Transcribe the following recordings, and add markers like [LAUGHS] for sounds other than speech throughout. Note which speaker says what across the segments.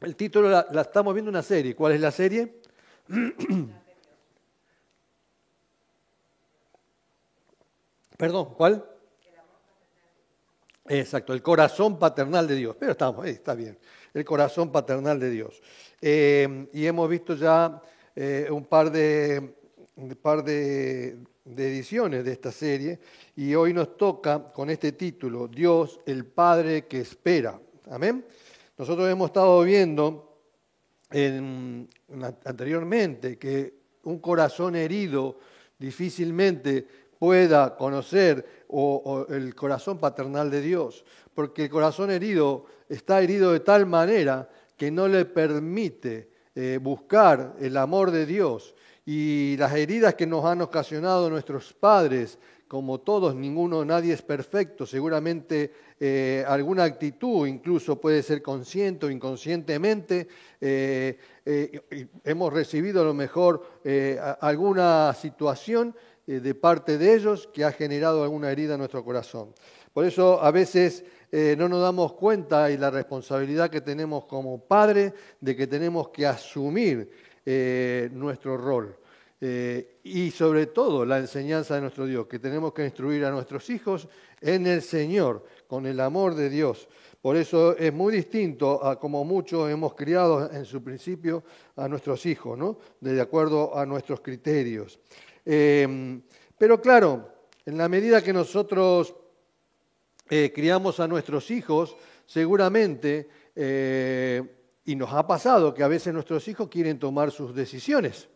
Speaker 1: El título la, estamos viendo una serie. ¿Cuál es la serie? [CLEARS THROAT] Perdón, ¿cuál? Exacto, el corazón paternal de Dios. Pero estamos, ahí está bien. El corazón paternal de Dios. Eh, y hemos visto ya eh, un par, de, un par de ediciones de esta serie y hoy nos toca con este título, Dios el Padre que espera. Amén. Nosotros hemos estado viendo en- anteriormente que un corazón herido difícilmente pueda conocer el corazón paternal de Dios, porque el corazón herido está herido de tal manera que no le permite eh, buscar el amor de Dios. Y las heridas que nos han ocasionado nuestros padres, como todos, ninguno, nadie es perfecto, seguramente eh, alguna actitud incluso puede ser consciente o inconscientemente, eh, eh, hemos recibido a lo mejor alguna situación de parte de ellos que ha generado alguna herida en nuestro corazón. Por eso a veces no nos damos cuenta y la responsabilidad que tenemos como padre de que tenemos que asumir nuestro rol. Y sobre todo la enseñanza de nuestro Dios, que tenemos que instruir a nuestros hijos en el Señor, con el amor de Dios. Por eso es muy distinto a como muchos hemos criado en su principio a nuestros hijos, ¿no? De acuerdo a nuestros criterios. Eh, pero claro, en la medida que nosotros eh, criamos a nuestros hijos, seguramente, eh, y nos ha pasado que a veces nuestros hijos quieren tomar sus decisiones,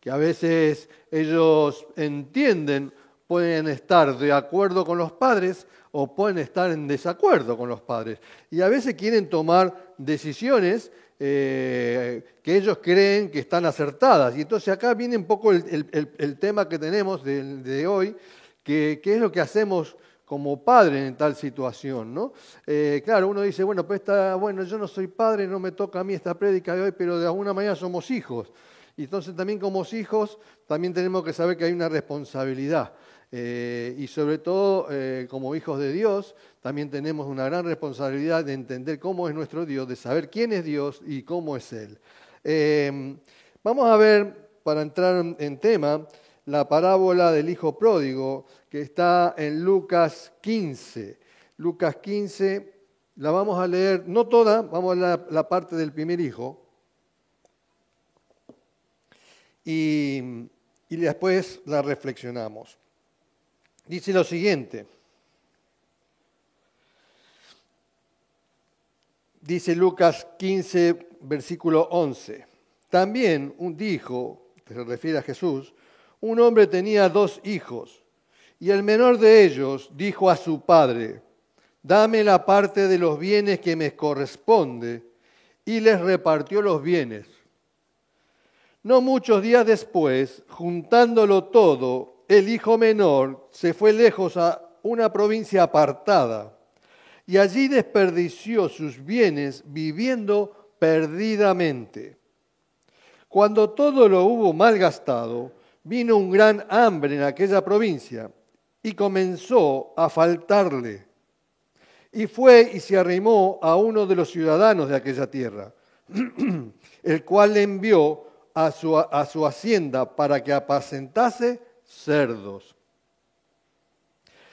Speaker 1: que a veces ellos entienden, pueden estar de acuerdo con los padres o pueden estar en desacuerdo con los padres. Y a veces quieren tomar decisiones eh, que ellos creen que están acertadas. Y entonces acá viene un poco el, tema que tenemos de, hoy, que, que es lo que hacemos como padre en tal situación, ¿no? Eh, claro, uno dice, bueno, pues está, bueno, yo no soy padre, no me toca a mí esta prédica de hoy, pero de alguna manera somos hijos. Y entonces también como hijos, también tenemos que saber que hay una responsabilidad. Eh, y sobre todo, eh, como hijos de Dios, también tenemos una gran responsabilidad de entender cómo es nuestro Dios, de saber quién es Dios y cómo es Él. Eh, vamos a ver, para entrar en- en tema, la parábola del Hijo Pródigo, que está en Lucas 15. Lucas 15, la vamos a leer, no toda, vamos a leer la, la parte del primer hijo. Y, y después la reflexionamos. Dice lo siguiente. Dice Lucas 15, versículo 11. También un dijo, que se refiere a Jesús, un hombre tenía dos hijos, y el menor de ellos dijo a su padre, dame la parte de los bienes que me corresponde, y les repartió los bienes. No muchos días después, juntándolo todo, el hijo menor se fue lejos a una provincia apartada y allí desperdició sus bienes viviendo perdidamente. Cuando todo lo hubo malgastado, vino un gran hambre en aquella provincia y comenzó a faltarle. Y fue y se arrimó a uno de los ciudadanos de aquella tierra, [CLEARS THROAT] el cual le envió a su, a su hacienda para que apacentase cerdos.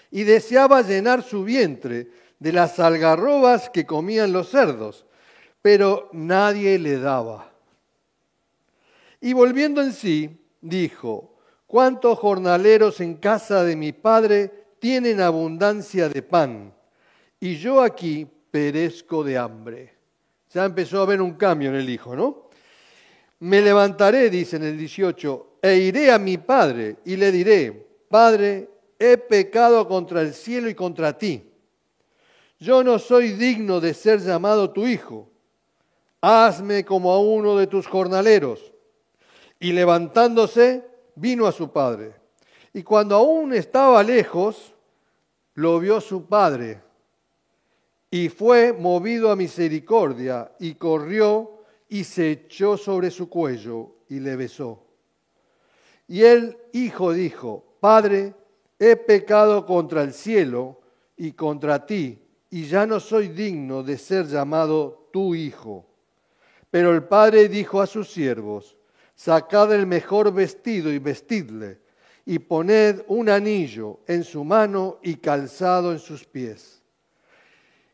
Speaker 1: Y deseaba llenar su vientre de las algarrobas que comían los cerdos, pero nadie le daba. Y volviendo en sí, dijo, ¿cuántos jornaleros en casa de mi padre tienen abundancia de pan? Y yo aquí perezco de hambre. Ya empezó a haber un cambio en el hijo, ¿no? Me levantaré, dice en el 18, e iré a mi padre y le diré, Padre, he pecado contra el cielo y contra ti. Yo no soy digno de ser llamado tu hijo. Hazme como a uno de tus jornaleros. Y levantándose, vino a su padre. Y cuando aún estaba lejos, lo vio su padre. Y fue movido a misericordia y corrió y se echó sobre su cuello y le besó. Y el hijo dijo, Padre, he pecado contra el cielo y contra ti, y ya no soy digno de ser llamado tu hijo. Pero el padre dijo a sus siervos, sacad el mejor vestido y vestidle, y poned un anillo en su mano y calzado en sus pies.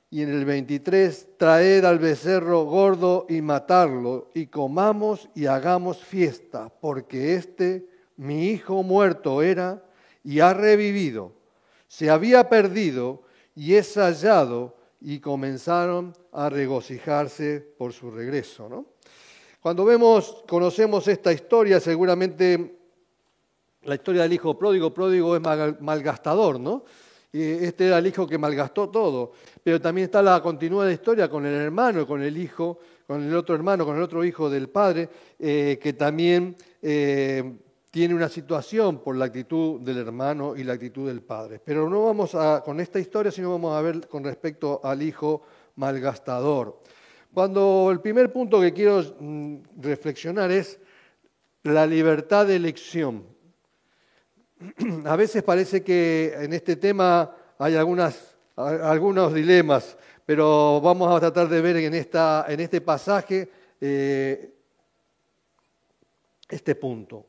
Speaker 1: Y en el 23, traed al becerro gordo y matarlo, y comamos y hagamos fiesta, porque este, mi hijo muerto era, y ha revivido, se había perdido y es hallado, y comenzaron a regocijarse por su regreso. Cuando vemos, conocemos esta historia, seguramente la historia del hijo pródigo, pródigo es malgastador, ¿no? Este era el hijo que malgastó todo, pero también está la continuada historia con el hermano, con el hijo, con el otro hermano, con el otro hijo del padre, eh, que también eh, tiene una situación por la actitud del hermano y la actitud del padre. Pero no vamos a, con esta historia, sino vamos a ver con respecto al hijo malgastador. Cuando el primer punto que quiero mm, reflexionar es la libertad de elección. [CLEARS THROAT] A veces parece que en este tema hay algunos dilemas, pero vamos a tratar de ver en este pasaje eh, este punto.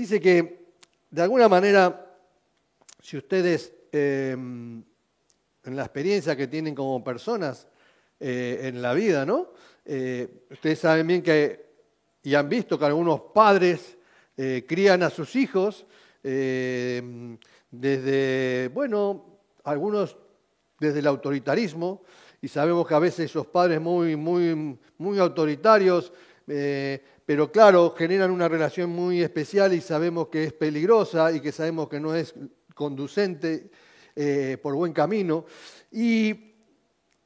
Speaker 1: Dice que, de alguna manera, si ustedes, em, en la experiencia que tienen como personas eh, en la vida, ¿no? Eh, ustedes saben bien que, y han visto que algunos padres eh, crían a sus hijos em, desde, bueno, algunos desde el autoritarismo, y sabemos que a veces esos padres muy, muy, muy autoritarios pero claro, generan una relación muy especial y sabemos que es peligrosa y que sabemos que no es conducente eh, por buen camino. Y,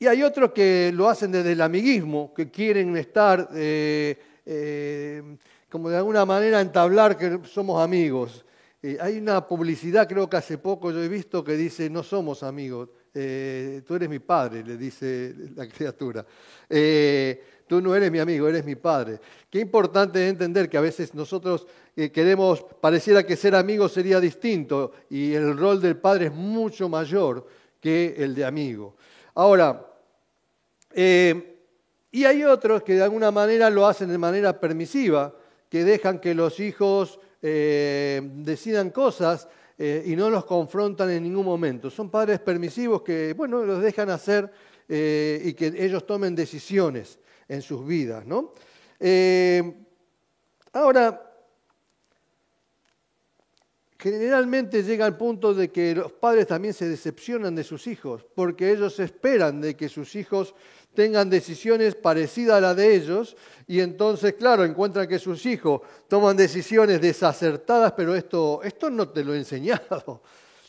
Speaker 1: hay otros que lo hacen desde el amiguismo, que quieren estar, eh, eh, como de alguna manera entablar que somos amigos. hay una publicidad, creo que hace poco yo he visto, que dice, no somos amigos, tú eres mi padre, le dice la [LAUGHS] criatura tú no eres mi amigo, eres mi padre. Qué importante entender que a veces nosotros eh, queremos, pareciera que ser amigos sería distinto y el rol del padre es mucho mayor que el de amigo. Ahora, eh, y hay otros que de alguna manera lo hacen de manera permisiva, que dejan que los hijos eh, decidan cosas y no los confrontan en ningún momento. Son padres permisivos que, bueno, los dejan hacer y que ellos tomen decisiones en sus vidas. ¿no? Eh, ahora, generalmente llega al punto de que los padres también se decepcionan de sus hijos, porque ellos esperan de que sus hijos tengan decisiones parecidas a las de ellos, y entonces, claro, encuentran que sus hijos toman decisiones desacertadas, pero esto, esto no te lo he enseñado,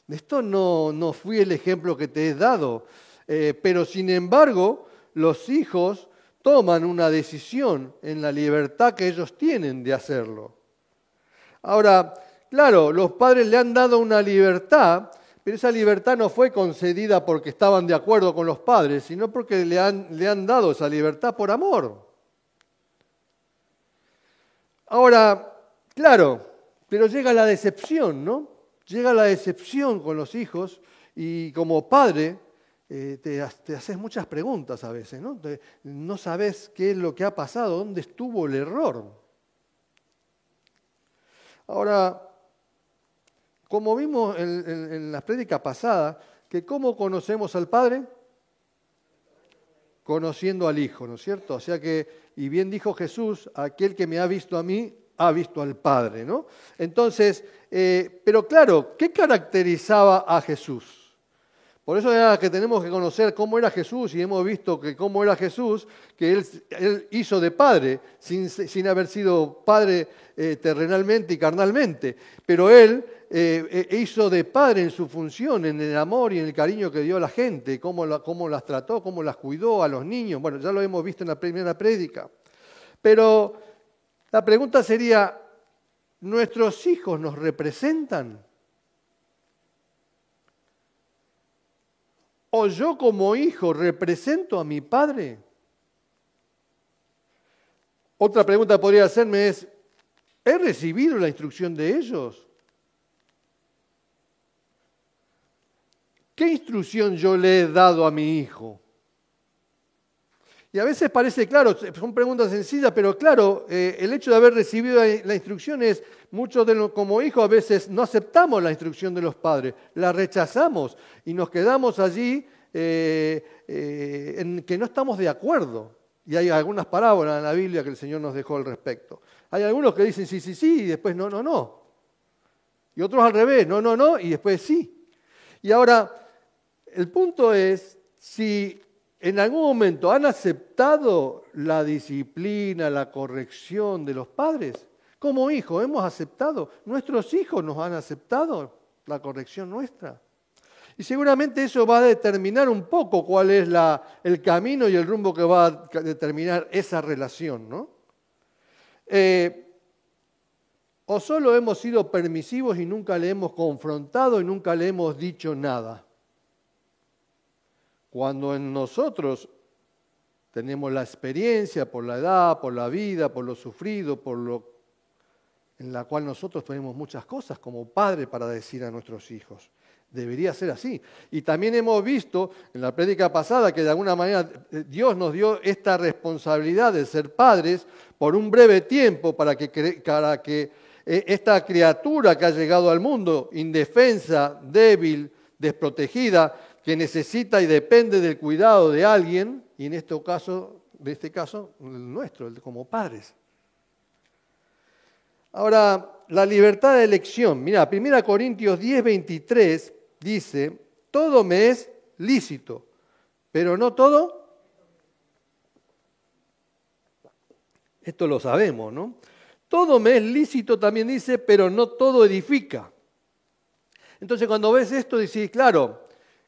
Speaker 1: esto no, no fui el ejemplo que te he dado, eh, pero sin embargo, los hijos toman una decisión en la libertad que ellos tienen de hacerlo. Ahora, claro, los padres le han dado una libertad, pero esa libertad no fue concedida porque estaban de acuerdo con los padres, sino porque le han, le han dado esa libertad por amor. Ahora, claro, pero llega la decepción, ¿no? Llega la decepción con los hijos y como padre eh, te, haces muchas preguntas a veces, ¿no? no sabes qué es lo que ha pasado, dónde estuvo el error. Ahora, como vimos en, la prédica pasada, que cómo conocemos al Padre, conociendo al Hijo, ¿no es cierto? O sea que, y bien dijo Jesús, aquel que me ha visto a mí, ha visto al Padre, ¿no? Entonces, eh, pero claro, ¿qué caracterizaba a Jesús? Por eso era que tenemos que conocer cómo era Jesús y hemos visto que cómo era Jesús, que Él, hizo de padre, sin, haber sido padre eh, terrenalmente y carnalmente. Pero Él eh, e, hizo de padre en su función, en el amor y en el cariño que dio a la gente, cómo, cómo las trató, cómo las cuidó a los niños. Bueno, ya lo hemos visto en la primera prédica. Pero la pregunta sería, ¿nuestros hijos nos representan? ¿O yo como hijo represento a mi padre? Otra pregunta podría hacerme es, ¿he recibido la instrucción de ellos? ¿Qué instrucción yo le he dado a mi hijo? Y a veces parece claro, son preguntas sencillas, pero claro, eh, el hecho de haber recibido la instrucción es, muchos de los, como hijos a veces no aceptamos la instrucción de los padres, la rechazamos y nos quedamos allí eh, eh, en que no estamos de acuerdo. Y hay algunas parábolas en la Biblia que el Señor nos dejó al respecto. Hay algunos que dicen sí, sí, sí, y después no, no, no. Y otros al revés, no, no, no, y después sí. Y ahora, el punto es si en algún momento han aceptado la disciplina, la corrección de los padres. Como hijos hemos aceptado, nuestros hijos nos han aceptado la corrección nuestra. Y seguramente eso va a determinar un poco cuál es el camino y el rumbo que va a determinar esa relación, ¿no? Eh, o solo hemos sido permisivos y nunca le hemos confrontado y nunca le hemos dicho nada. Cuando en nosotros tenemos la experiencia por la edad, por la vida, por lo sufrido, por lo en la cual nosotros tenemos muchas cosas como padre para decir a nuestros hijos. Debería ser así. Y también hemos visto en la prédica pasada que de alguna manera eh, Dios nos dio esta responsabilidad de ser padres por un breve tiempo para que, para que eh, esta criatura que ha llegado al mundo, indefensa, débil, desprotegida, que necesita y depende del cuidado de alguien, y en este caso, de este caso, el nuestro, como padres. Ahora, la libertad de elección. Mira, 1 Corintios 10, 23 dice, todo me es lícito, pero no todo. Esto lo sabemos, ¿no? Todo me es lícito, también dice, pero no todo edifica. Entonces cuando ves esto, dices, claro,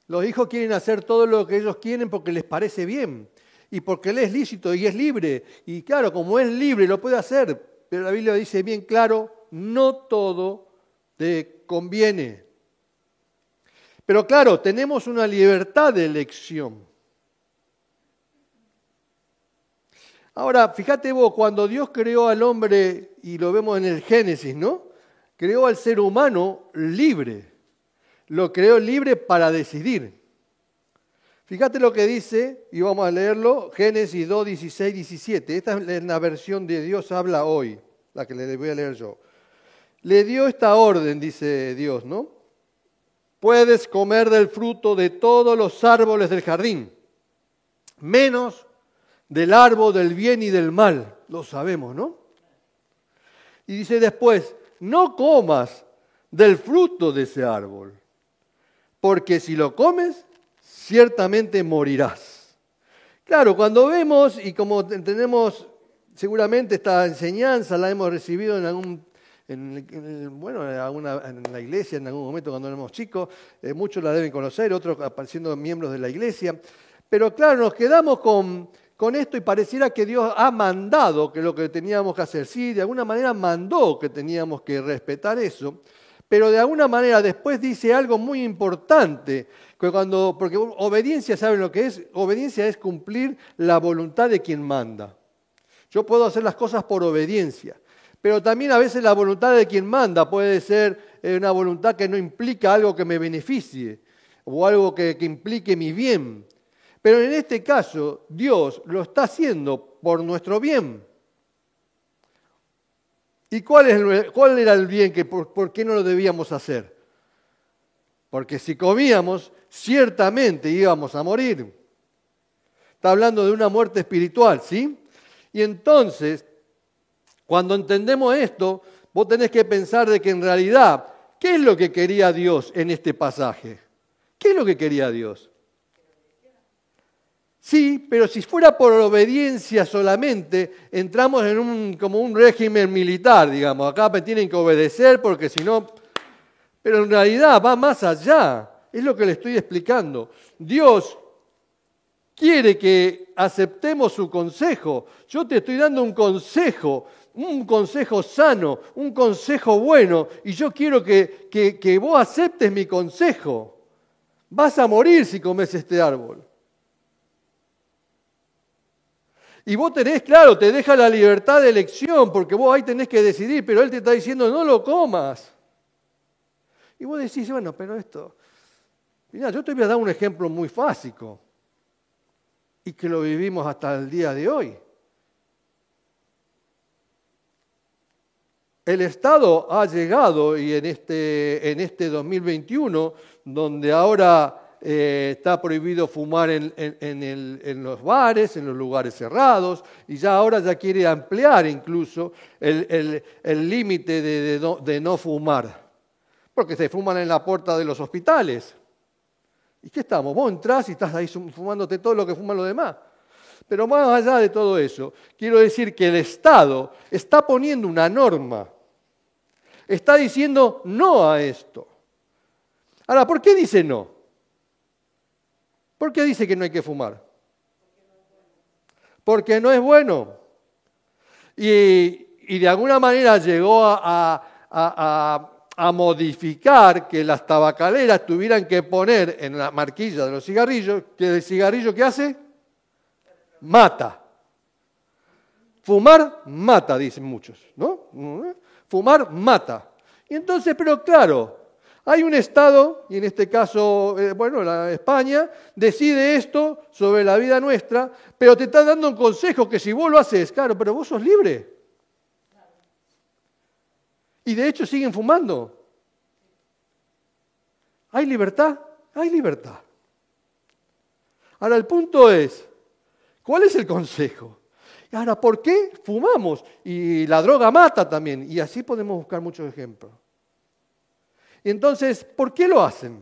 Speaker 1: los hijos quieren hacer todo lo que ellos quieren porque les parece bien y porque él es lícito y es libre. Y claro, como es libre, lo puede hacer, pero la Biblia dice bien claro, no todo te conviene. Pero claro, tenemos una libertad de elección. Ahora, fíjate vos, cuando Dios creó al hombre, y lo vemos en el Génesis, ¿no? Creó al ser humano libre. Lo creó libre para decidir. Fíjate lo que dice, y vamos a leerlo, Génesis 2, 16, 17. Esta es la versión de Dios habla hoy, la que le voy a leer yo. Le dio esta orden, dice Dios, ¿no? puedes comer del fruto de todos los árboles del jardín, menos del árbol del bien y del mal. Lo sabemos, ¿no? Y dice después, no comas del fruto de ese árbol, porque si lo comes, ciertamente morirás. Claro, cuando vemos, y como tenemos seguramente esta enseñanza, la hemos recibido en algún en, bueno, en, la iglesia en algún momento cuando éramos chicos, eh, muchos la deben conocer, otros apareciendo miembros de la iglesia. Pero claro, nos quedamos con, con esto y pareciera que Dios ha mandado que lo que teníamos que hacer. Sí, de alguna manera mandó que teníamos que respetar eso, pero de alguna manera después dice algo muy importante, que cuando, porque obediencia, ¿saben lo que es? Obediencia es cumplir la voluntad de quien manda. Yo puedo hacer las cosas por obediencia, pero también a veces la voluntad de quien manda puede ser eh, una voluntad que no implica algo que me beneficie o algo que, implique mi bien. Pero en este caso, Dios lo está haciendo por nuestro bien. ¿Y cuál, es, cuál era el bien que por, por qué no lo debíamos hacer? Porque si comíamos, ciertamente íbamos a morir. Está hablando de una muerte espiritual, ¿sí? Y entonces cuando entendemos esto, vos tenés que pensar de que en realidad, ¿qué es lo que quería Dios en este pasaje? ¿Qué es lo que quería Dios? Sí, pero si fuera por obediencia solamente, entramos en un, como un régimen militar, digamos. Acá me tienen que obedecer porque si no... Pero en realidad va más allá. Es lo que le estoy explicando. Dios quiere que aceptemos su consejo. Yo te estoy dando un consejo un consejo sano, un consejo bueno, y yo quiero que, que, vos aceptes mi consejo. Vas a morir si comes este árbol. Y vos tenés, claro, te deja la libertad de elección, porque vos ahí tenés que decidir, pero él te está diciendo, no lo comas. Y vos decís, bueno, pero esto, mira, yo te voy a dar un ejemplo muy básico. y que lo vivimos hasta el día de hoy. El Estado ha llegado y en este, en este 2021, donde ahora eh, está prohibido fumar en, los bares, en los lugares cerrados, y ya ahora ya quiere ampliar incluso el límite de, no, fumar, porque se fuman en la puerta de los hospitales. ¿Y qué estamos? Vos entrás y estás ahí fumándote todo lo que fuman los demás. Pero más allá de todo eso, quiero decir que el Estado está poniendo una norma está diciendo no a esto. Ahora, ¿por qué dice no? ¿Por qué dice que no hay que fumar? Porque no es bueno. Y, de alguna manera llegó a, a, modificar que las tabacaleras tuvieran que poner en la marquilla de los cigarrillos que el cigarrillo que hace mata. Fumar mata, dicen muchos, ¿no? Fumar mata. Y entonces, pero claro, hay un Estado, y en este caso, eh, bueno, la España, decide esto sobre la vida nuestra, pero te está dando un consejo que si vos lo haces, claro, pero vos sos libre. Y de hecho siguen fumando. ¿Hay libertad? Hay libertad. Ahora el punto es, ¿cuál es el consejo? Ahora, ¿por qué fumamos? Y la droga mata también. Y así podemos buscar muchos ejemplos. Entonces, ¿por qué lo hacen?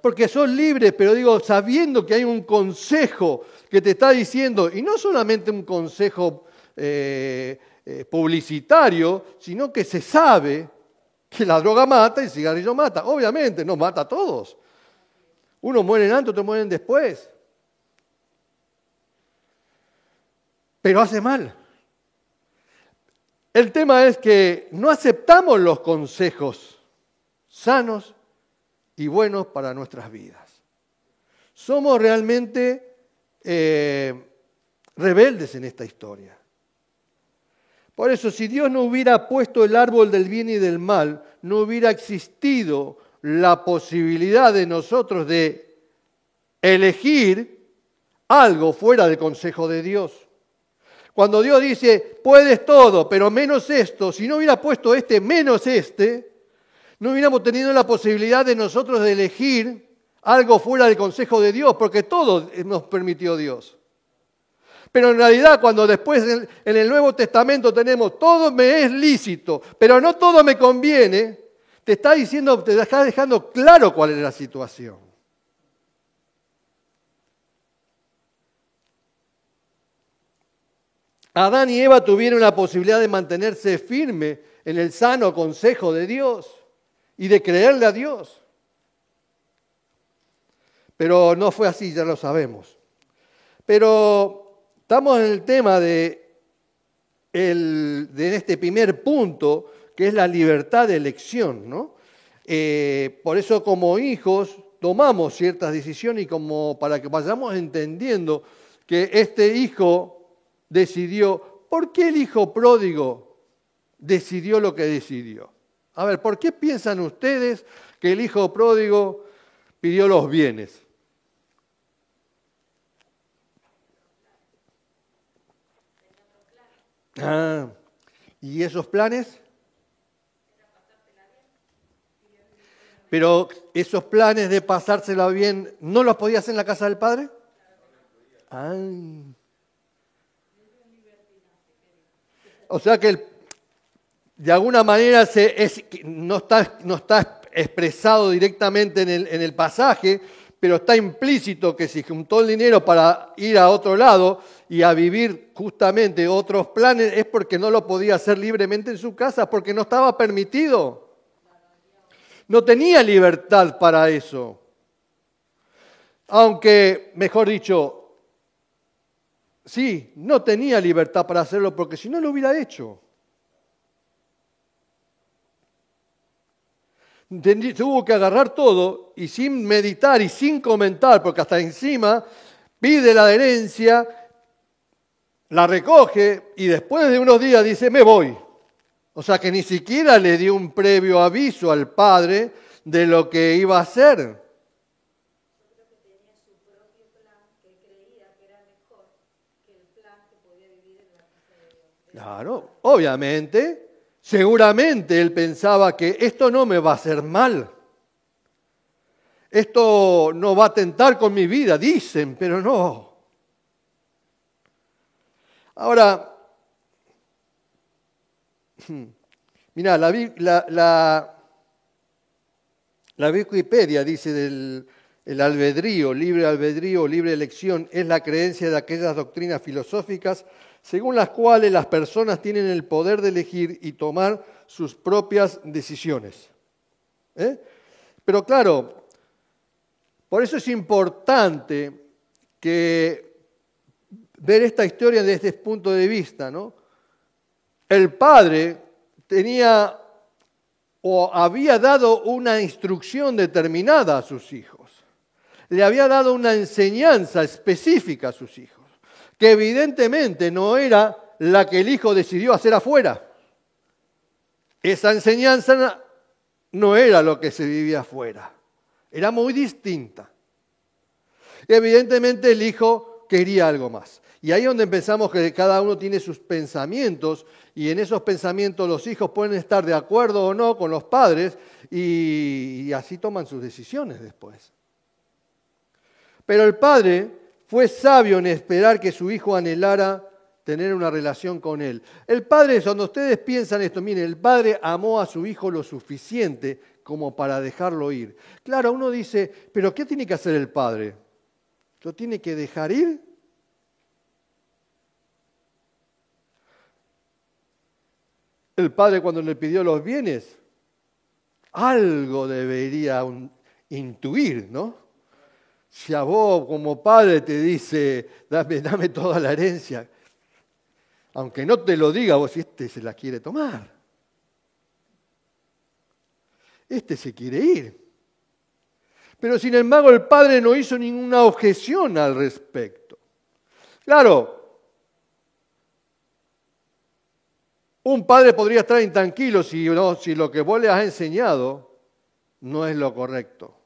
Speaker 1: Porque son libres, pero digo, sabiendo que hay un consejo que te está diciendo, y no solamente un consejo eh, eh, publicitario, sino que se sabe que la droga mata y el cigarrillo mata. Obviamente, no mata a todos. Unos mueren antes, otros mueren después. Pero hace mal. El tema es que no aceptamos los consejos sanos y buenos para nuestras vidas. Somos realmente eh, rebeldes en esta historia. Por eso, si Dios no hubiera puesto el árbol del bien y del mal, no hubiera existido la posibilidad de nosotros de elegir algo fuera del consejo de Dios. Cuando Dios dice, puedes todo, pero menos esto, si no hubiera puesto este menos este, no hubiéramos tenido la posibilidad de nosotros de elegir algo fuera del consejo de Dios, porque todo nos permitió Dios. Pero en realidad cuando después en el Nuevo Testamento tenemos todo me es lícito, pero no todo me conviene, te está diciendo, te está dejando claro cuál es la situación. Adán y Eva tuvieron la posibilidad de mantenerse firme en el sano consejo de Dios y de creerle a Dios. Pero no fue así, ya lo sabemos. Pero estamos en el tema de, de este primer punto que es la libertad de elección. ¿no? Eh, por eso como hijos tomamos ciertas decisiones y como para que vayamos entendiendo que este hijo decidió, ¿por qué el hijo pródigo decidió lo que decidió? A ver, ¿por qué piensan ustedes que el hijo pródigo pidió los bienes? Ah, ¿y esos planes? Pero esos planes de pasársela bien, ¿no los podía hacer en la casa del padre? O sea que de alguna manera no, está, expresado directamente en el, en el pasaje, pero está implícito que si juntó el dinero para ir a otro lado y a vivir justamente otros planes, es porque no lo podía hacer libremente en su casa, porque no estaba permitido. No tenía libertad para eso. Aunque, mejor dicho, sí, no tenía libertad para hacerlo porque si no lo hubiera hecho. Tuvo que agarrar todo y sin meditar y sin comentar, porque hasta encima pide la herencia, la recoge y después de unos días dice, me voy. O sea que ni siquiera le dio un previo aviso al padre de lo que iba a hacer. Claro, obviamente, seguramente él pensaba que esto no me va a hacer mal. Esto no va a tentar con mi vida, dicen, pero no. Ahora, mira, la, la, la, Wikipedia dice del el albedrío, libre albedrío, libre elección, es la creencia de aquellas doctrinas filosóficas según las cuales las personas tienen el poder de elegir y tomar sus propias decisiones. ¿Eh? Pero claro, por eso es importante que ver esta historia desde este punto de vista. ¿no? El padre tenía o había dado una instrucción determinada a sus hijos. Le había dado una enseñanza específica a sus hijos que evidentemente no era la que el hijo decidió hacer afuera. Esa enseñanza no era lo que se vivía afuera, era muy distinta. Evidentemente el hijo quería algo más. Y ahí es donde pensamos que cada uno tiene sus pensamientos y en esos pensamientos los hijos pueden estar de acuerdo o no con los padres y, y así toman sus decisiones después. Pero el padre fue sabio en esperar que su hijo anhelara tener una relación con él. El padre, cuando ustedes piensan esto, miren, el padre amó a su hijo lo suficiente como para dejarlo ir. Claro, uno dice, pero ¿qué tiene que hacer el padre? ¿Lo tiene que dejar ir? El padre cuando le pidió los bienes, algo debería intuir, ¿no? Si a vos como padre te dice, dame, dame toda la herencia, aunque no te lo diga, vos este se la quiere tomar. Este se quiere ir. Pero sin embargo el padre no hizo ninguna objeción al respecto. Claro, un padre podría estar intranquilo si, lo que vos le has enseñado no es lo correcto.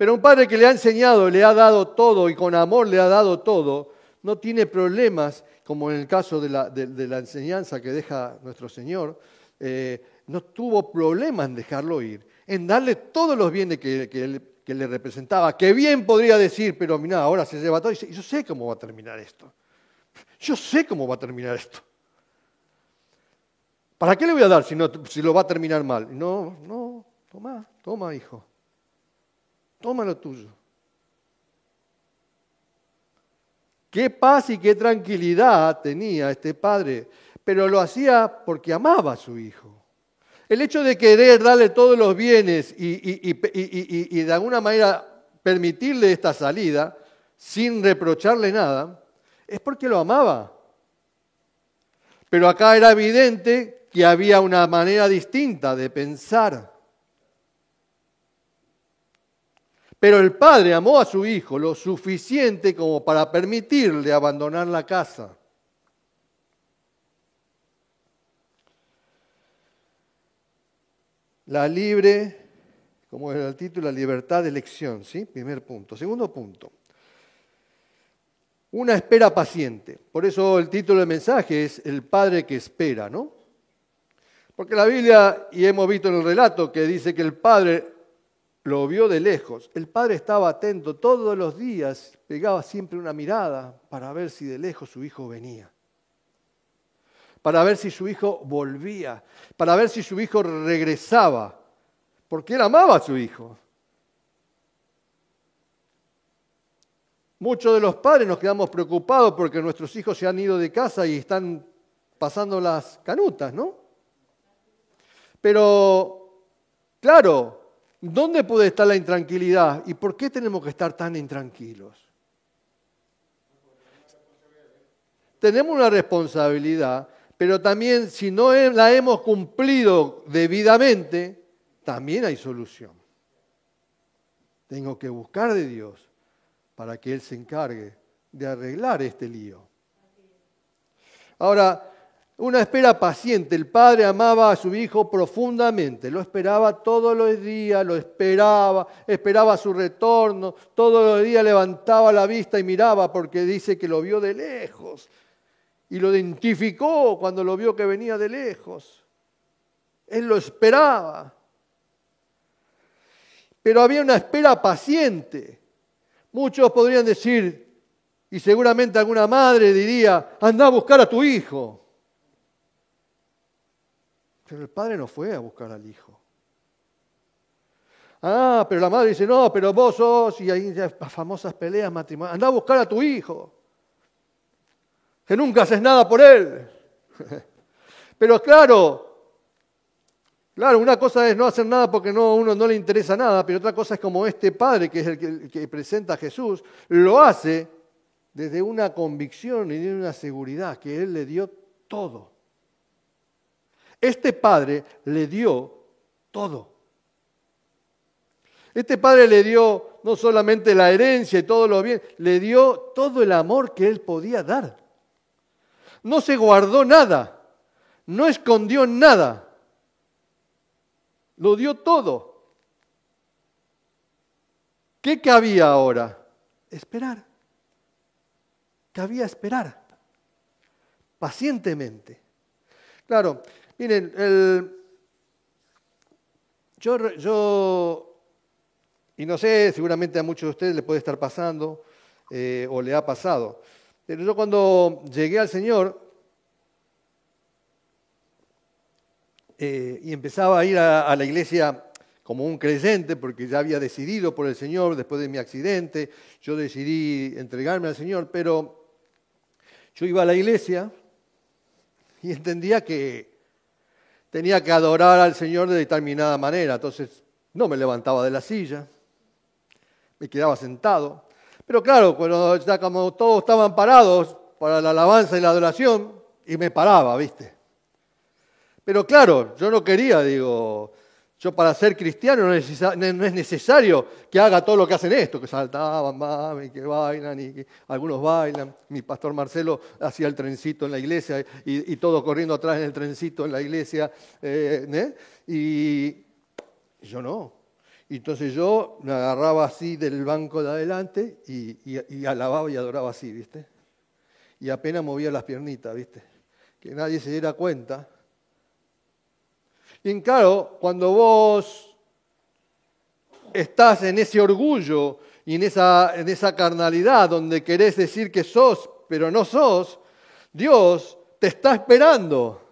Speaker 1: Pero un padre que le ha enseñado, le ha dado todo y con amor le ha dado todo, no tiene problemas, como en el caso de la, enseñanza que deja nuestro Señor, eh, no tuvo problemas en dejarlo ir, en darle todos los bienes que, le representaba, que bien podría decir, pero mira, ahora se lleva todo y dice, yo sé cómo va a terminar esto. Yo sé cómo va a terminar esto. ¿Para qué le voy a dar si, no, si lo va a terminar mal? No, no, toma, toma, hijo. Toma lo tuyo. Qué paz y qué tranquilidad tenía este padre, pero lo hacía porque amaba a su hijo. El hecho de querer darle todos los bienes y, y, de alguna manera permitirle esta salida sin reprocharle nada, es porque lo amaba. Pero acá era evidente que había una manera distinta de pensar. Pero el padre amó a su hijo lo suficiente como para permitirle abandonar la casa. La libre, como era el título, la libertad de elección, ¿sí? Primer punto. Segundo punto. Una espera paciente. Por eso el título del mensaje es El Padre que espera, ¿no? Porque la Biblia, y hemos visto en el relato que dice que el Padre lo vio de lejos. El padre estaba atento todos los días, pegaba siempre una mirada para ver si de lejos su hijo venía, para ver si su hijo volvía, para ver si su hijo regresaba, porque él amaba a su hijo. Muchos de los padres nos quedamos preocupados porque nuestros hijos se han ido de casa y están pasando las canutas, ¿no? Pero, claro, ¿Dónde puede estar la intranquilidad? ¿Y por qué tenemos que estar tan intranquilos? Tenemos una responsabilidad, pero también si no la hemos cumplido debidamente, también hay solución. Tengo que buscar de Dios para que Él se encargue de arreglar este lío. Ahora, una espera paciente. El padre amaba a su hijo profundamente, lo esperaba todos los días, lo esperaba, esperaba su retorno, todos los días levantaba la vista y miraba porque dice que lo vio de lejos y lo identificó cuando lo vio que venía de lejos. Él lo esperaba. Pero había una espera paciente. Muchos podrían decir, y seguramente alguna madre diría, anda a buscar a tu hijo. Pero el padre no fue a buscar al hijo. Ah, pero la madre dice, no, pero vos sos, y ahí las famosas peleas matrimoniales, anda a buscar a tu hijo, que nunca haces nada por él. [LAUGHS] Pero claro, claro, una cosa es no hacer nada porque no, uno no le interesa nada, pero otra cosa es como este padre, que es el que, el que presenta a Jesús, lo hace desde una convicción y de una seguridad que Él le dio todo. Este padre le dio todo. Este padre le dio no solamente la herencia y todo lo bien, le dio todo el amor que él podía dar. No se guardó nada, no escondió nada, lo dio todo. ¿Qué cabía ahora? Esperar cabía esperar pacientemente. Claro, miren, yo, yo, y no sé, seguramente a muchos de ustedes le puede estar pasando eh, o le ha pasado, pero yo cuando llegué al Señor eh, y empezaba a ir a la iglesia como un creyente, porque ya había decidido por el Señor después de mi accidente, yo decidí entregarme al Señor, pero yo iba a la iglesia y entendía que tenía que adorar al Señor de determinada manera. Entonces no me levantaba de la silla, me quedaba sentado. Pero claro, cuando ya como todos estaban parados para la alabanza y la adoración, y me paraba, ¿viste? Pero claro, yo no quería, digo, yo para ser cristiano no es necesario que haga todo lo que hacen esto, que saltaban, que bailan, y algunos bailan. Mi pastor Marcelo hacía el trencito en la iglesia y, todo corriendo atrás en el trencito en la iglesia. Eh, ¿eh? Y yo no. Y entonces yo me agarraba así del banco de adelante y, y alababa y adoraba así, ¿viste? Y apenas movía las piernitas, ¿viste? Que nadie se diera cuenta y claro, cuando vos estás en ese orgullo y en esa, en esa carnalidad donde querés decir que sos, pero no sos, Dios te está esperando.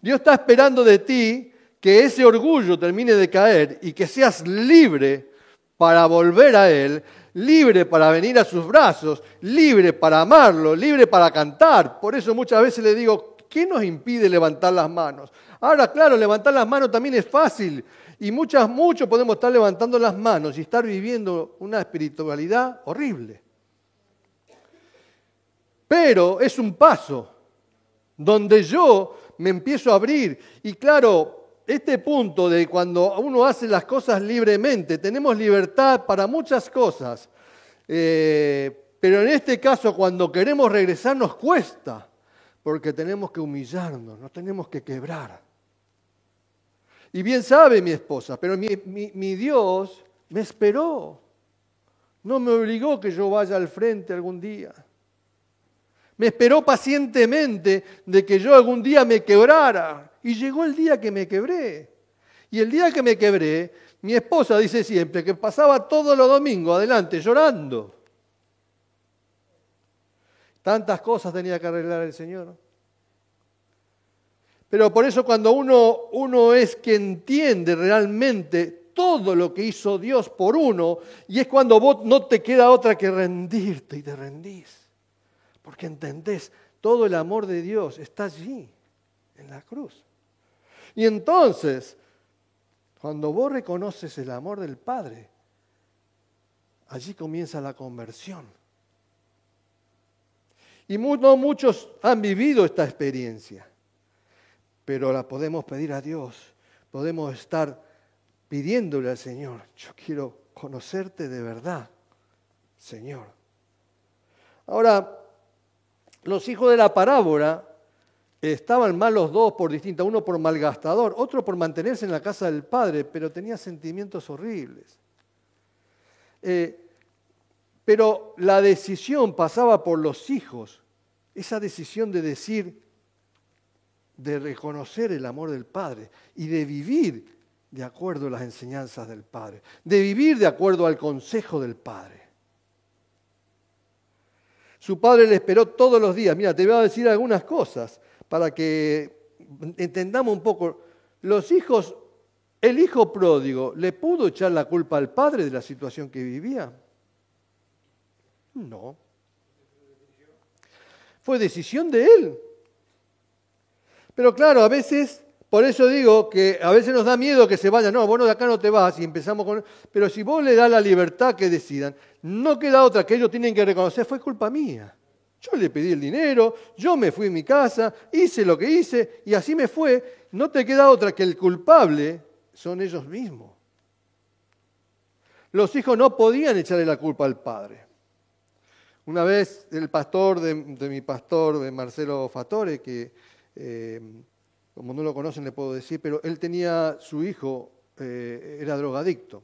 Speaker 1: Dios está esperando de ti que ese orgullo termine de caer y que seas libre para volver a Él, libre para venir a sus brazos, libre para amarlo, libre para cantar. Por eso muchas veces le digo, ¿qué nos impide levantar las manos? Ahora, claro, levantar las manos también es fácil. Y muchas, muchos podemos estar levantando las manos y estar viviendo una espiritualidad horrible. Pero es un paso donde yo me empiezo a abrir. Y claro, este punto de cuando uno hace las cosas libremente, tenemos libertad para muchas cosas. Eh, pero en este caso, cuando queremos regresar, nos cuesta, porque tenemos que humillarnos, nos tenemos que quebrar. Y bien sabe mi esposa, pero mi, Dios me esperó. No me obligó que yo vaya al frente algún día. Me esperó pacientemente de que yo algún día me quebrara. Y llegó el día que me quebré. Y el día que me quebré, mi esposa dice siempre que pasaba todos los domingos adelante llorando. Tantas cosas tenía que arreglar el Señor. Pero por eso cuando uno, uno es que entiende realmente todo lo que hizo Dios por uno, y es cuando vos no te queda otra que rendirte y te rendís. Porque entendés, todo el amor de Dios está allí, en la cruz. Y entonces, cuando vos reconoces el amor del Padre, allí comienza la conversión. Y no muchos han vivido esta experiencia pero la podemos pedir a Dios. Podemos estar pidiéndole al Señor, yo quiero conocerte de verdad, Señor. Ahora, los hijos de la parábola estaban mal los dos por distinta, uno por malgastador, otro por mantenerse en la casa del padre, pero tenía sentimientos horribles. Eh, pero la decisión pasaba por los hijos, esa decisión de decir, de reconocer el amor del Padre y de vivir de acuerdo a las enseñanzas del Padre, de vivir de acuerdo al consejo del Padre. Su padre le esperó todos los días. Mira, te voy a decir algunas cosas para que entendamos un poco. Los hijos, el hijo pródigo, ¿le pudo echar la culpa al padre de la situación que vivía? No. Fue decisión de él. Pero claro, a veces, por eso digo que a veces nos da miedo que se vaya. No, bueno, de acá no te vas y empezamos con... Pero si vos le das la libertad que decidan, no queda otra que ellos tienen que reconocer, fue culpa mía. Yo le pedí el dinero, yo me fui a mi casa, hice lo que hice y así me fue. No te queda otra que el culpable son ellos mismos. Los hijos no podían echarle la culpa al padre. Una vez el pastor de, mi pastor, de Marcelo Fatore, que eh, como no lo conocen le puedo decir, pero él tenía su hijo, eh, era drogadicto.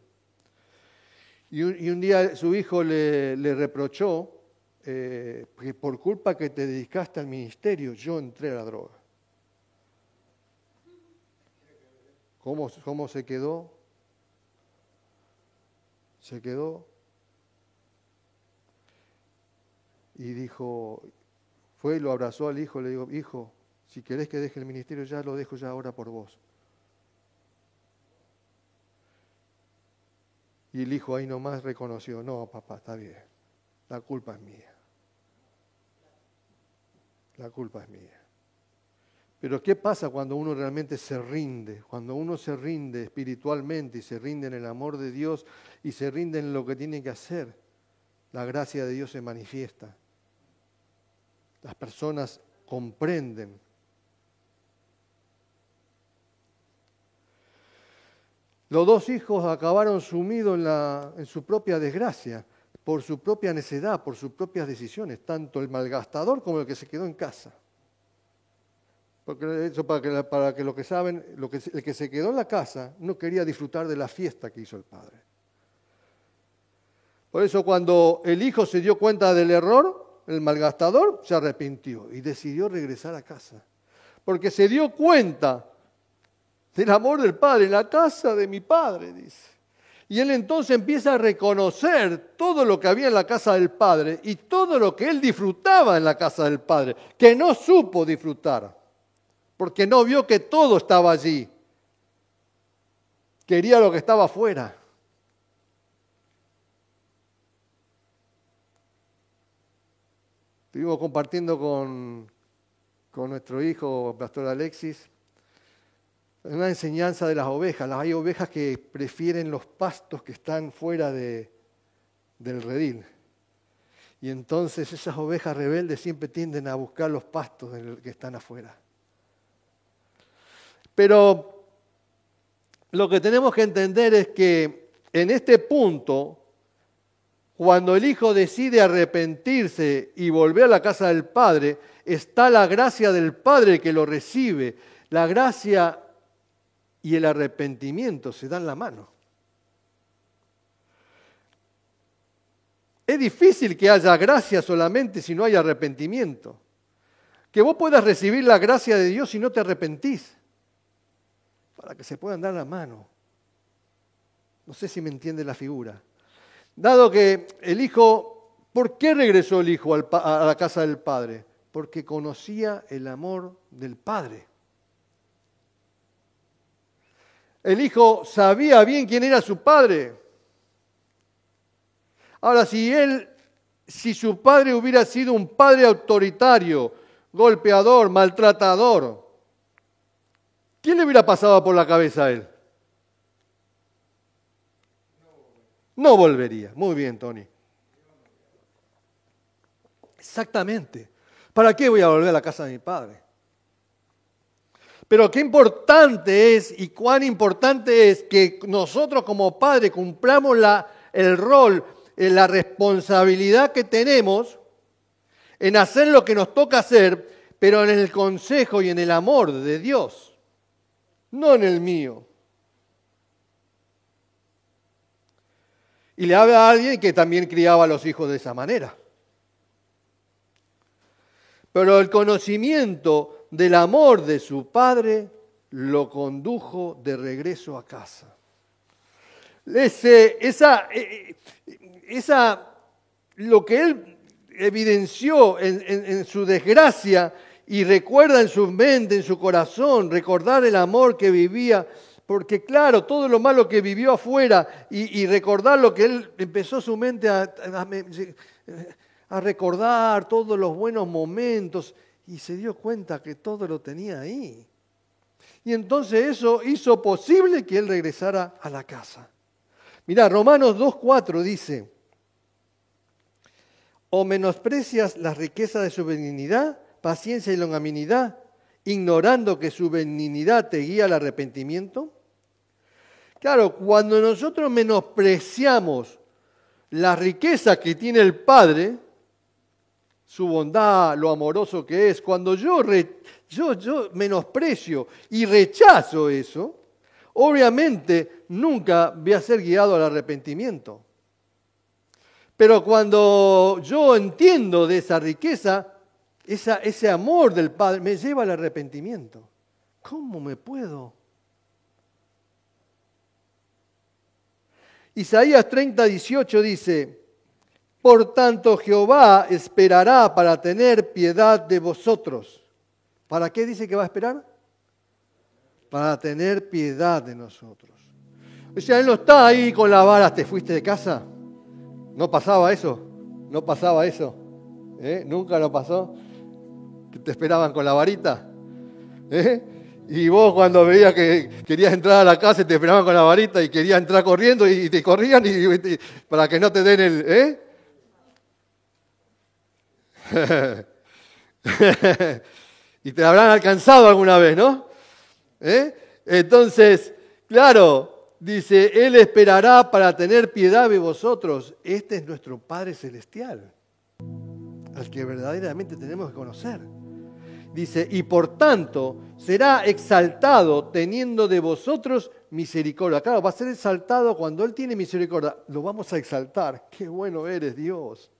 Speaker 1: Y un, día su hijo le, reprochó eh, que por culpa que te dedicaste al ministerio, yo entré a la droga. ¿Cómo, cómo se quedó? Se quedó y dijo, fue y lo abrazó al hijo, le dijo, hijo, si querés que deje el ministerio ya lo dejo ya ahora por vos. Y el hijo ahí nomás reconoció, no, papá, está bien, la culpa es mía. La culpa es mía. Pero ¿qué pasa cuando uno realmente se rinde? Cuando uno se rinde espiritualmente y se rinde en el amor de Dios y se rinde en lo que tiene que hacer, la gracia de Dios se manifiesta. Las personas comprenden. Los dos hijos acabaron sumidos en, su propia desgracia, por su propia necedad, por sus propias decisiones, tanto el malgastador como el que se quedó en casa. Porque eso para que, para que lo que saben, el que se quedó en la casa no quería disfrutar de la fiesta que hizo el padre. Por eso cuando el hijo se dio cuenta del error, el malgastador se arrepintió y decidió regresar a casa. Porque se dio cuenta del amor del Padre en la casa de mi Padre, dice. Y él entonces empieza a reconocer todo lo que había en la casa del Padre y todo lo que él disfrutaba en la casa del Padre, que no supo disfrutar, porque no vio que todo estaba allí. Quería lo que estaba afuera. Estuvimos compartiendo con, con nuestro hijo, Pastor Alexis, una enseñanza de las ovejas. Hay ovejas que prefieren los pastos que están fuera de, del redil. Y entonces esas ovejas rebeldes siempre tienden a buscar los pastos que están afuera. Pero lo que tenemos que entender es que en este punto cuando el hijo decide arrepentirse y volver a la casa del padre, está la gracia del padre que lo recibe. La gracia y el arrepentimiento se dan la mano. Es difícil que haya gracia solamente si no hay arrepentimiento. Que vos puedas recibir la gracia de Dios si no te arrepentís. Para que se puedan dar la mano. No sé si me entiende la figura. Dado que el hijo, ¿por qué regresó el hijo a la casa del padre? Porque conocía el amor del padre. El hijo sabía bien quién era su padre. Ahora, si él, si su padre hubiera sido un padre autoritario, golpeador, maltratador, ¿quién le hubiera pasado por la cabeza a él? no volvería. Muy bien, Tony. Exactamente. ¿Para qué voy a volver a la casa de mi padre? Pero qué importante es y cuán importante es que nosotros como padres cumplamos la, el rol, eh, la responsabilidad que tenemos en hacer lo que nos toca hacer, pero en el consejo y en el amor de Dios, no en el mío. Y le habla a alguien que también criaba a los hijos de esa manera. Pero el conocimiento del amor de su padre lo condujo de regreso a casa. Ese, esa, eh, eh, esa, lo que él evidenció en, su desgracia y recuerda en su mente, en su corazón, recordar el amor que vivía, porque claro, todo lo malo que vivió afuera y, recordar lo que él empezó su mente a recordar, todos los buenos momentos, y se dio cuenta que todo lo tenía ahí. Y entonces eso hizo posible que él regresara a la casa. Mira, Romanos 2.4 dice, o menosprecias la riqueza de su benignidad, paciencia y longanimidad, ignorando que su benignidad te guía al arrepentimiento. Claro, cuando nosotros menospreciamos la riqueza que tiene el Padre, su bondad, lo amoroso que es, cuando yo, yo, yo menosprecio y rechazo eso, obviamente nunca voy a ser guiado al arrepentimiento. Pero cuando yo entiendo de esa riqueza, esa, ese amor del Padre me lleva al arrepentimiento. ¿Cómo me puedo? Isaías 30, 18 dice, por tanto Jehová esperará para tener piedad de vosotros. ¿Para qué dice que va a esperar? Para tener piedad de nosotros. O sea, Él no está ahí con la vara, te fuiste de casa. ¿No pasaba eso? ¿No pasaba eso? ¿Eh? ¿Nunca lo pasó? ¿Que te esperaban con la varita? ¿Eh? Y vos cuando veías que querías entrar a la casa te esperaban con la varita y querías entrar corriendo y te corrían y, para que no te den el... ¿eh? [LAUGHS] y te habrán alcanzado alguna vez, ¿no? ¿Eh? Entonces, claro, dice, Él esperará para tener piedad de vosotros. Este es nuestro Padre Celestial, al que verdaderamente tenemos que conocer. Dice, y por tanto será exaltado teniendo de vosotros misericordia. Claro, va a ser exaltado cuando Él tiene misericordia. Lo vamos a exaltar. Qué bueno eres, Dios.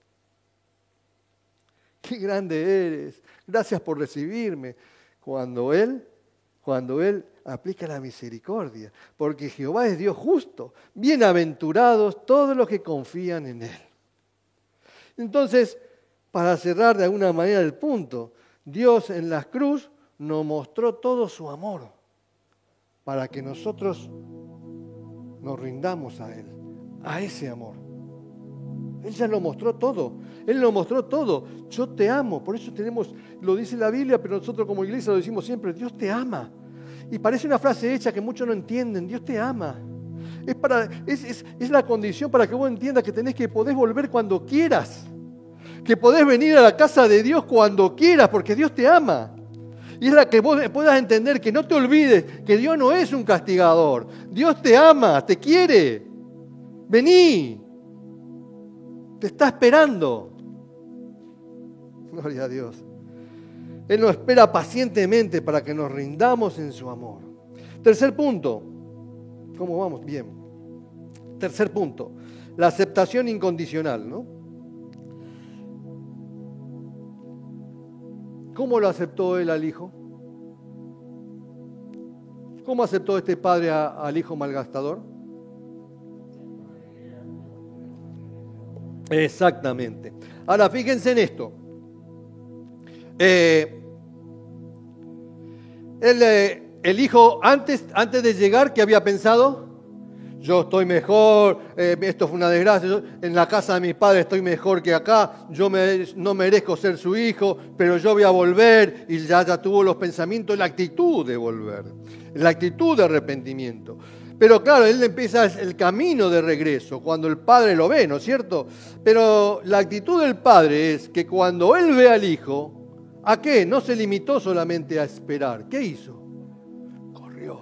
Speaker 1: Qué grande eres. Gracias por recibirme. Cuando Él, cuando Él aplica la misericordia, porque Jehová es Dios justo. Bienaventurados todos los que confían en Él. Entonces, para cerrar de alguna manera el punto, Dios en la cruz nos mostró todo su amor para que nosotros nos rindamos a Él, a ese amor. Él ya lo mostró todo. Él lo mostró todo. Yo te amo. Por eso tenemos, lo dice la Biblia, pero nosotros como iglesia lo decimos siempre, Dios te ama. Y parece una frase hecha que muchos no entienden. Dios te ama. Es, para, es, es, la condición para que vos entiendas que tenés que podés volver cuando quieras. Que podés venir a la casa de Dios cuando quieras, porque Dios te ama. Y es la que vos puedas entender que no te olvides que Dios no es un castigador. Dios te ama, te quiere. Vení. Te está esperando. Gloria a Dios. Él nos espera pacientemente para que nos rindamos en su amor. Tercer punto. ¿Cómo vamos? Bien. Tercer punto. La aceptación incondicional, ¿no? ¿Cómo lo aceptó él al hijo? ¿Cómo aceptó este padre al hijo malgastador? Exactamente. Ahora fíjense en esto. Eh, el, el hijo, antes, antes de llegar, ¿qué había pensado? Yo estoy mejor, eh, esto fue una desgracia, en la casa de mis padres estoy mejor que acá, yo no merezco ser su hijo, pero yo voy a volver y ya, ya tuvo los pensamientos, la actitud de volver, la actitud de arrepentimiento. Pero claro, él empieza el camino de regreso, cuando el padre lo ve, ¿no es cierto? Pero la actitud del padre es que cuando él ve al hijo, ¿A qué? No se limitó solamente a esperar. ¿Qué hizo? Corrió.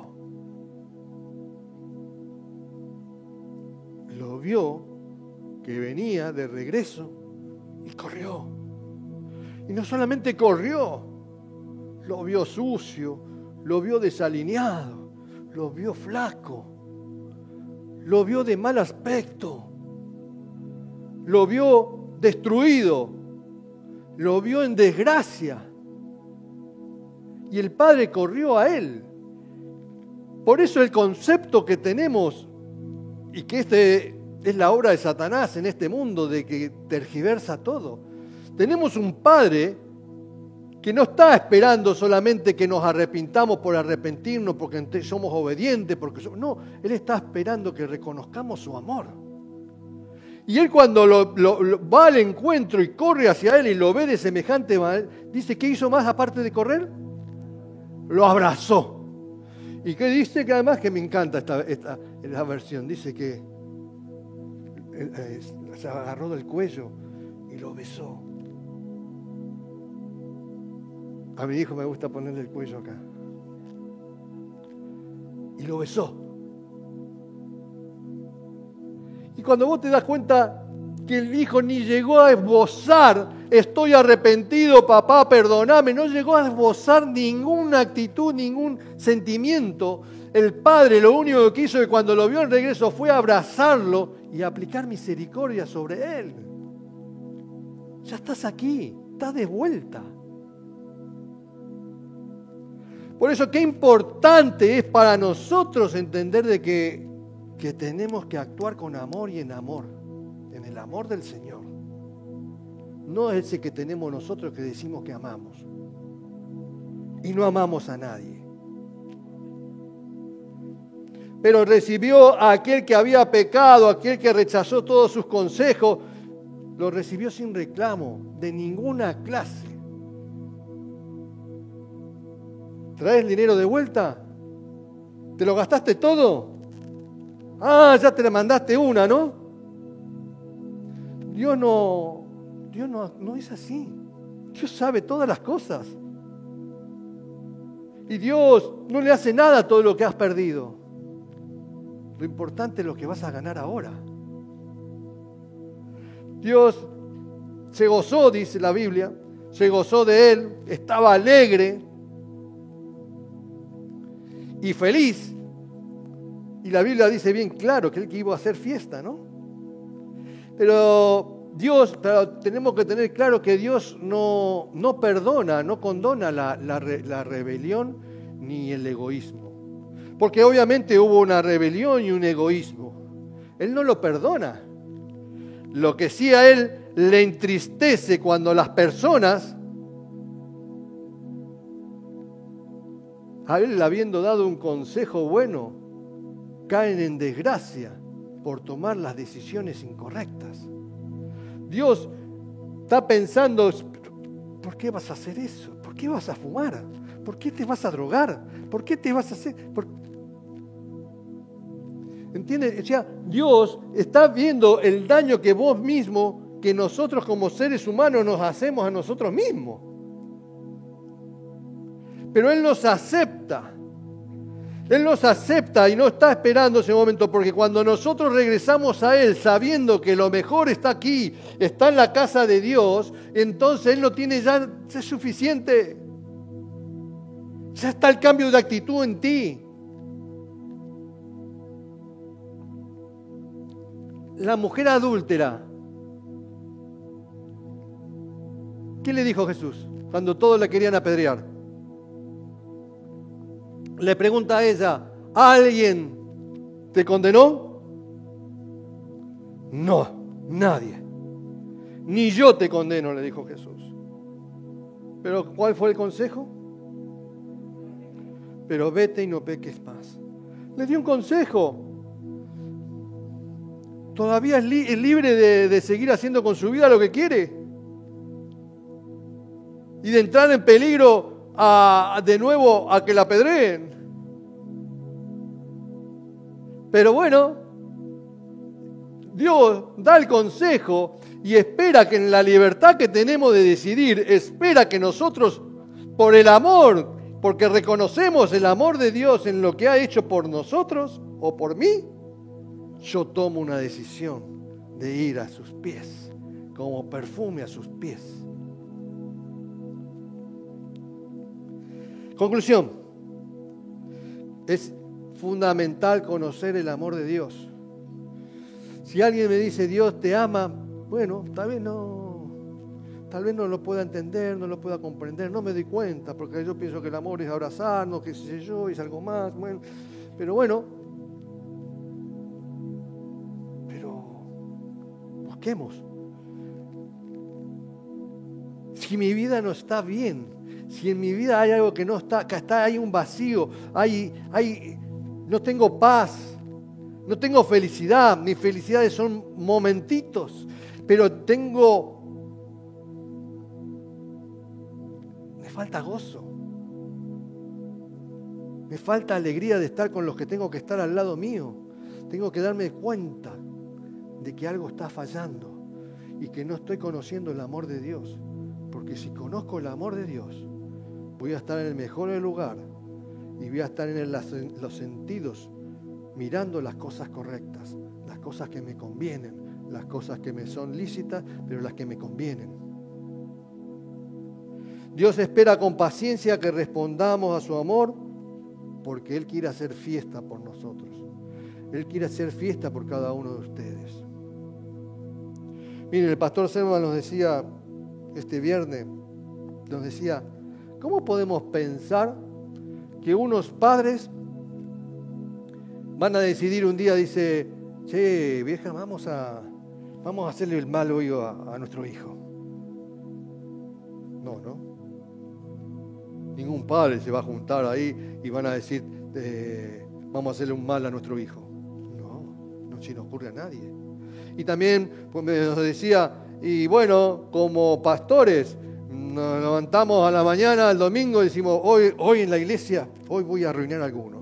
Speaker 1: Lo vio que venía de regreso y corrió. Y no solamente corrió, lo vio sucio, lo vio desalineado, lo vio flaco, lo vio de mal aspecto, lo vio destruido, lo vio en desgracia. Y el Padre corrió a él. Por eso el concepto que tenemos, y que este es la obra de Satanás en este mundo, de que tergiversa todo. Tenemos un Padre que no está esperando solamente que nos arrepintamos por arrepentirnos, porque somos obedientes, porque somos... No, Él está esperando que reconozcamos su amor. Y Él cuando va al encuentro y corre hacia Él y lo ve de semejante manera, dice, ¿qué hizo más aparte de correr? Lo abrazó. ¿Y qué dice? Que además que me encanta esta, esta, esta versión, dice que se agarró del cuello y lo besó. A mi hijo me gusta ponerle el cuello acá. Y lo besó. Y cuando vos te das cuenta que el hijo ni llegó a esbozar, estoy arrepentido, papá, perdoname, no llegó a esbozar ninguna actitud, ningún sentimiento, el padre lo único que hizo cuando lo vio en regreso fue abrazarlo y aplicar misericordia sobre él. Ya estás aquí, estás de vuelta. Por eso qué importante es para nosotros entender de que, que tenemos que actuar con amor y en amor, en el amor del Señor. No es ese que tenemos nosotros que decimos que amamos. Y no amamos a nadie. Pero recibió a aquel que había pecado, aquel que rechazó todos sus consejos, lo recibió sin reclamo de ninguna clase. ¿Traes dinero de vuelta? ¿Te lo gastaste todo? Ah, ya te le mandaste una, ¿no? Dios no, Dios no, no es así. Dios sabe todas las cosas. Y Dios no le hace nada a todo lo que has perdido. Lo importante es lo que vas a ganar ahora. Dios se gozó, dice la Biblia, se gozó de él, estaba alegre, y feliz. Y la Biblia dice bien claro que él iba a hacer fiesta, ¿no? Pero Dios, tenemos que tener claro que Dios no, no perdona, no condona la, la, la rebelión ni el egoísmo. Porque obviamente hubo una rebelión y un egoísmo. Él no lo perdona. Lo que sí a él le entristece cuando las personas a él habiendo dado un consejo bueno, caen en desgracia por tomar las decisiones incorrectas. Dios está pensando, ¿por qué vas a hacer eso? ¿Por qué vas a fumar? ¿Por qué te vas a drogar? ¿Por qué te vas a hacer? ¿Entiendes? O sea, Dios está viendo el daño que vos mismo, que nosotros como seres humanos nos hacemos a nosotros mismos pero Él nos acepta. Él nos acepta y no está esperando ese momento, porque cuando nosotros regresamos a Él sabiendo que lo mejor está aquí, está en la casa de Dios, entonces Él no tiene ya, es suficiente. Ya está el cambio de actitud en ti. La mujer adúltera. ¿Qué le dijo Jesús cuando todos la querían apedrear? Le pregunta a ella, ¿alguien te condenó? No, nadie. Ni yo te condeno, le dijo Jesús. Pero ¿cuál fue el consejo? Pero vete y no peques más. Le dio un consejo. Todavía es, libre de, de seguir haciendo con su vida lo que quiere. Y de entrar en peligro de nuevo a que la apedreen. Pero bueno, Dios da el consejo y espera que en la libertad que tenemos de decidir, espera que nosotros, por el amor, porque reconocemos el amor de Dios en lo que ha hecho por nosotros o por mí, yo tomo una decisión de ir a sus pies, como perfume a sus pies. Conclusión. Es fundamental conocer el amor de Dios. Si alguien me dice Dios te ama, bueno, tal vez no, tal vez no lo pueda entender, no lo pueda comprender, no me doy cuenta, porque yo pienso que el amor es abrazarnos, que sé yo, es algo más, bueno, pero bueno, pero busquemos. Si mi vida no está bien, si en mi vida hay algo que no está, que está, hay un vacío, hay, hay, no tengo paz, no tengo felicidad, mis felicidades son momentitos, pero tengo... Me falta gozo. Me falta alegría de estar con los que tengo que estar al lado mío. Tengo que darme cuenta de que algo está fallando y que no estoy conociendo el amor de Dios. Porque si conozco el amor de Dios, voy a estar en el mejor lugar y voy a estar en los sentidos mirando las cosas correctas, las cosas que me convienen, las cosas que me son lícitas, pero las que me convienen. Dios espera con paciencia que respondamos a su amor porque Él quiere hacer fiesta por nosotros. Él quiere hacer fiesta por cada uno de ustedes. Miren, el pastor Selma nos decía este viernes, nos decía, ¿cómo podemos pensar que unos padres van a decidir un día, dice, che, vieja, vamos a, vamos a hacerle el mal hoy a, nuestro hijo. No, ¿no? Ningún padre se va a juntar ahí y van a decir, vamos a hacerle un mal a nuestro hijo. No, no se nos ocurre a nadie. Y también pues, me decía, y bueno, como pastores, nos levantamos a la mañana, el domingo, y decimos, hoy, hoy en la iglesia, hoy voy a arruinar a alguno.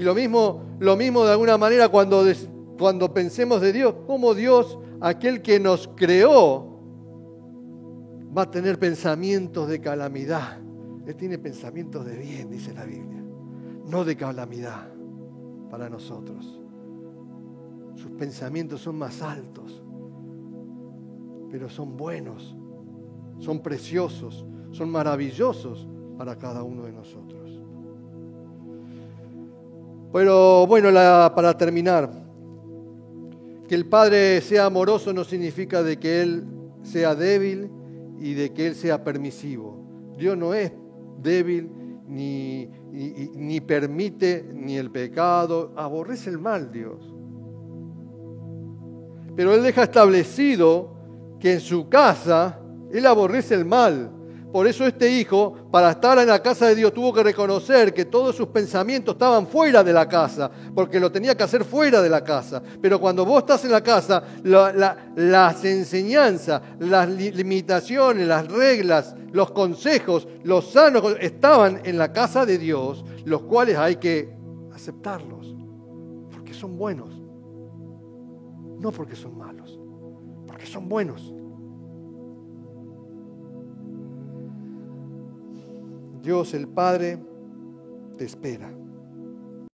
Speaker 1: Y lo mismo, lo mismo de alguna manera cuando, cuando pensemos de Dios, como Dios, aquel que nos creó, va a tener pensamientos de calamidad. Él tiene pensamientos de bien, dice la Biblia, no de calamidad para nosotros. Sus pensamientos son más altos, pero son buenos, son preciosos, son maravillosos para cada uno de nosotros. Pero bueno, para terminar, que el Padre sea amoroso no significa de que Él sea débil y de que Él sea permisivo. Dios no es débil ni, ni permite ni el pecado, aborrece el mal Dios. Pero Él deja establecido que en su casa Él aborrece el mal por eso este hijo, para estar en la casa de Dios, tuvo que reconocer que todos sus pensamientos estaban fuera de la casa, porque lo tenía que hacer fuera de la casa. Pero cuando vos estás en la casa, las enseñanzas, las limitaciones, las reglas, los consejos, los sanos, estaban en la casa de Dios, los cuales hay que aceptarlos, porque son buenos. No porque son malos, porque son buenos. Dios el Padre te espera.